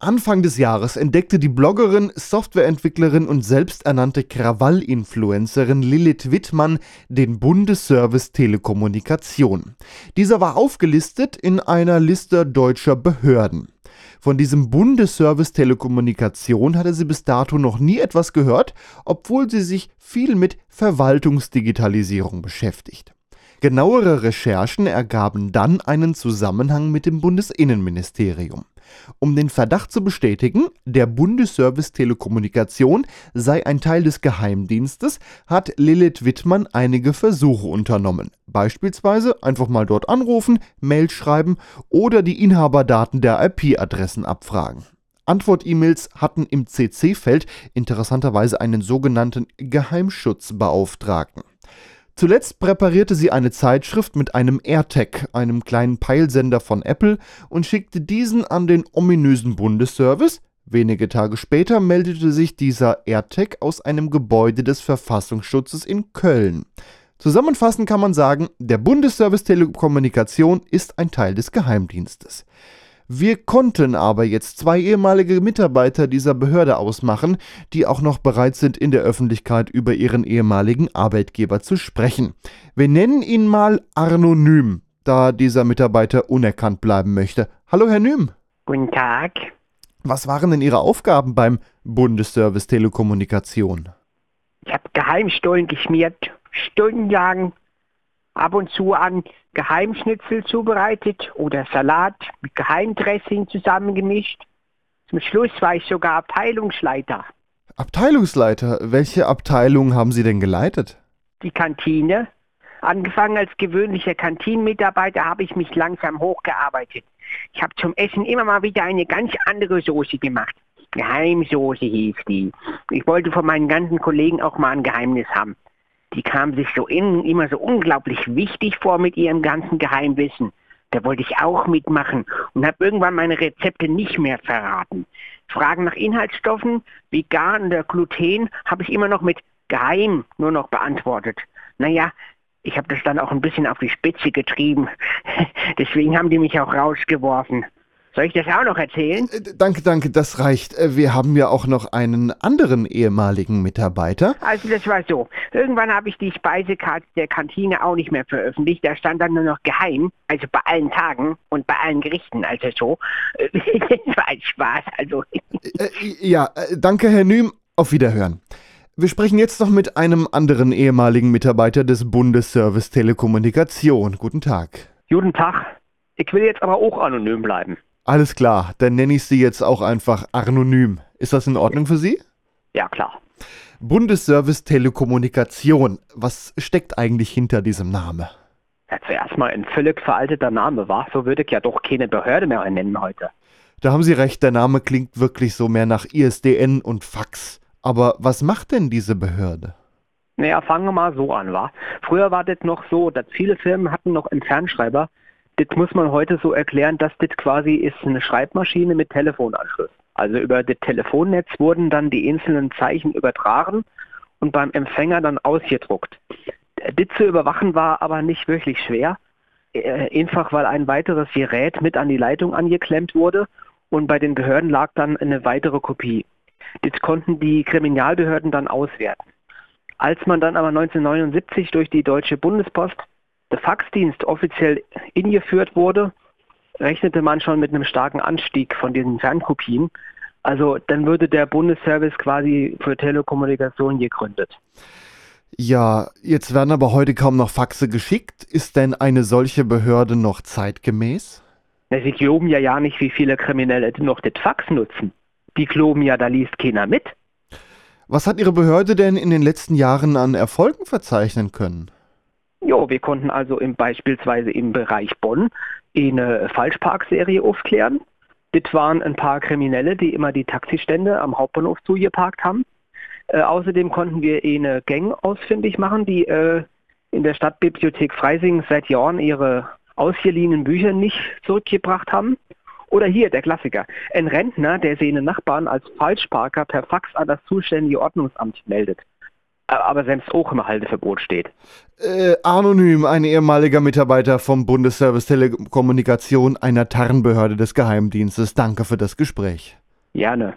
Anfang des Jahres entdeckte die Bloggerin, Softwareentwicklerin und selbsternannte Krawall-Influencerin Lilith Wittmann den Bundesservice Telekommunikation. Dieser war aufgelistet in einer Liste deutscher Behörden. Von diesem Bundesservice Telekommunikation hatte sie bis dato noch nie etwas gehört, obwohl sie sich viel mit Verwaltungsdigitalisierung beschäftigt. Genauere Recherchen ergaben dann einen Zusammenhang mit dem Bundesinnenministerium. Um den Verdacht zu bestätigen, der Bundesservice Telekommunikation sei ein Teil des Geheimdienstes, hat Lilith Wittmann einige Versuche unternommen. Beispielsweise einfach mal dort anrufen, Mail schreiben oder die Inhaberdaten der IP-Adressen abfragen. Antwort-E-Mails hatten im CC-Feld interessanterweise einen sogenannten Geheimschutzbeauftragten. Zuletzt präparierte sie eine Zeitschrift mit einem AirTag, einem kleinen Peilsender von Apple, und schickte diesen an den ominösen Bundesservice. Wenige Tage später meldete sich dieser AirTag aus einem Gebäude des Verfassungsschutzes in Köln. Zusammenfassend kann man sagen, der Bundesservice Telekommunikation ist ein Teil des Geheimdienstes. Wir konnten aber jetzt zwei ehemalige Mitarbeiter dieser Behörde ausmachen, die auch noch bereit sind, in der Öffentlichkeit über ihren ehemaligen Arbeitgeber zu sprechen. Wir nennen ihn mal Arnonym, da dieser Mitarbeiter unerkannt bleiben möchte. Hallo, Herr Nym. Guten Tag. Was waren denn Ihre Aufgaben beim Bundesservice Telekommunikation? Ich habe Geheimstollen geschmiert, stundenlang ab und zu an Geheimschnitzel zubereitet oder Salat mit Geheimdressing zusammengemischt. Zum Schluss war ich sogar Abteilungsleiter. Abteilungsleiter? Welche Abteilung haben Sie denn geleitet? Die Kantine. Angefangen als gewöhnlicher Kantinenmitarbeiter habe ich mich langsam hochgearbeitet. Ich habe zum Essen immer mal wieder eine ganz andere Soße gemacht. Geheimsoße hieß die. Ich wollte von meinen ganzen Kollegen auch mal ein Geheimnis haben. Die kamen sich so innen immer so unglaublich wichtig vor mit ihrem ganzen Geheimwissen. Da wollte ich auch mitmachen und habe irgendwann meine Rezepte nicht mehr verraten. Fragen nach Inhaltsstoffen, vegan oder Gluten, habe ich immer noch mit geheim nur noch beantwortet. Naja, ich habe das dann auch ein bisschen auf die Spitze getrieben. Deswegen haben die mich auch rausgeworfen. Soll ich das auch noch erzählen? Äh, danke, danke, das reicht. Äh, wir haben ja auch noch einen anderen ehemaligen Mitarbeiter. Also das war so. Irgendwann habe ich die Speisekarte der Kantine auch nicht mehr veröffentlicht. Da stand dann nur noch geheim, also bei allen Tagen und bei allen Gerichten, also so. das war ein Spaß, also. Äh, ja, danke, Herr Nüm. Auf Wiederhören. Wir sprechen jetzt noch mit einem anderen ehemaligen Mitarbeiter des Bundesservice Telekommunikation. Guten Tag. Guten Tag. Ich will jetzt aber auch anonym bleiben. Alles klar, dann nenne ich Sie jetzt auch einfach anonym. Ist das in Ordnung für Sie? Ja, klar. Bundesservice Telekommunikation. Was steckt eigentlich hinter diesem Namen? Ja, zuerst mal ein völlig veralteter Name war. So würde ich ja doch keine Behörde mehr nennen heute. Da haben Sie recht, der Name klingt wirklich so mehr nach ISDN und Fax. Aber was macht denn diese Behörde? Naja, fangen wir mal so an, wa? Früher war das noch so, dass viele Firmen hatten noch einen Fernschreiber, das muss man heute so erklären, dass das quasi ist eine Schreibmaschine mit Telefonanschluss. Also über das Telefonnetz wurden dann die einzelnen Zeichen übertragen und beim Empfänger dann ausgedruckt. Das zu überwachen war aber nicht wirklich schwer, äh, einfach weil ein weiteres Gerät mit an die Leitung angeklemmt wurde und bei den Behörden lag dann eine weitere Kopie. Das konnten die Kriminalbehörden dann auswerten. Als man dann aber 1979 durch die Deutsche Bundespost der Faxdienst offiziell eingeführt wurde, rechnete man schon mit einem starken Anstieg von diesen Fernkopien. Also dann würde der Bundesservice quasi für Telekommunikation gegründet. Ja, jetzt werden aber heute kaum noch Faxe geschickt. Ist denn eine solche Behörde noch zeitgemäß? Na, Sie glauben ja ja nicht, wie viele Kriminelle noch das Fax nutzen. Die glauben ja, da liest keiner mit. Was hat Ihre Behörde denn in den letzten Jahren an Erfolgen verzeichnen können? Jo, wir konnten also im, beispielsweise im Bereich Bonn eine Falschparkserie aufklären. Das waren ein paar Kriminelle, die immer die Taxistände am Hauptbahnhof zugeparkt haben. Äh, außerdem konnten wir eine Gang ausfindig machen, die äh, in der Stadtbibliothek Freising seit Jahren ihre ausgeliehenen Bücher nicht zurückgebracht haben. Oder hier der Klassiker. Ein Rentner, der seine Nachbarn als Falschparker per Fax an das zuständige Ordnungsamt meldet aber selbst auch im Halteverbot steht. Äh, anonym, ein ehemaliger Mitarbeiter vom Bundesservice Telekommunikation, einer Tarnbehörde des Geheimdienstes. Danke für das Gespräch. Gerne.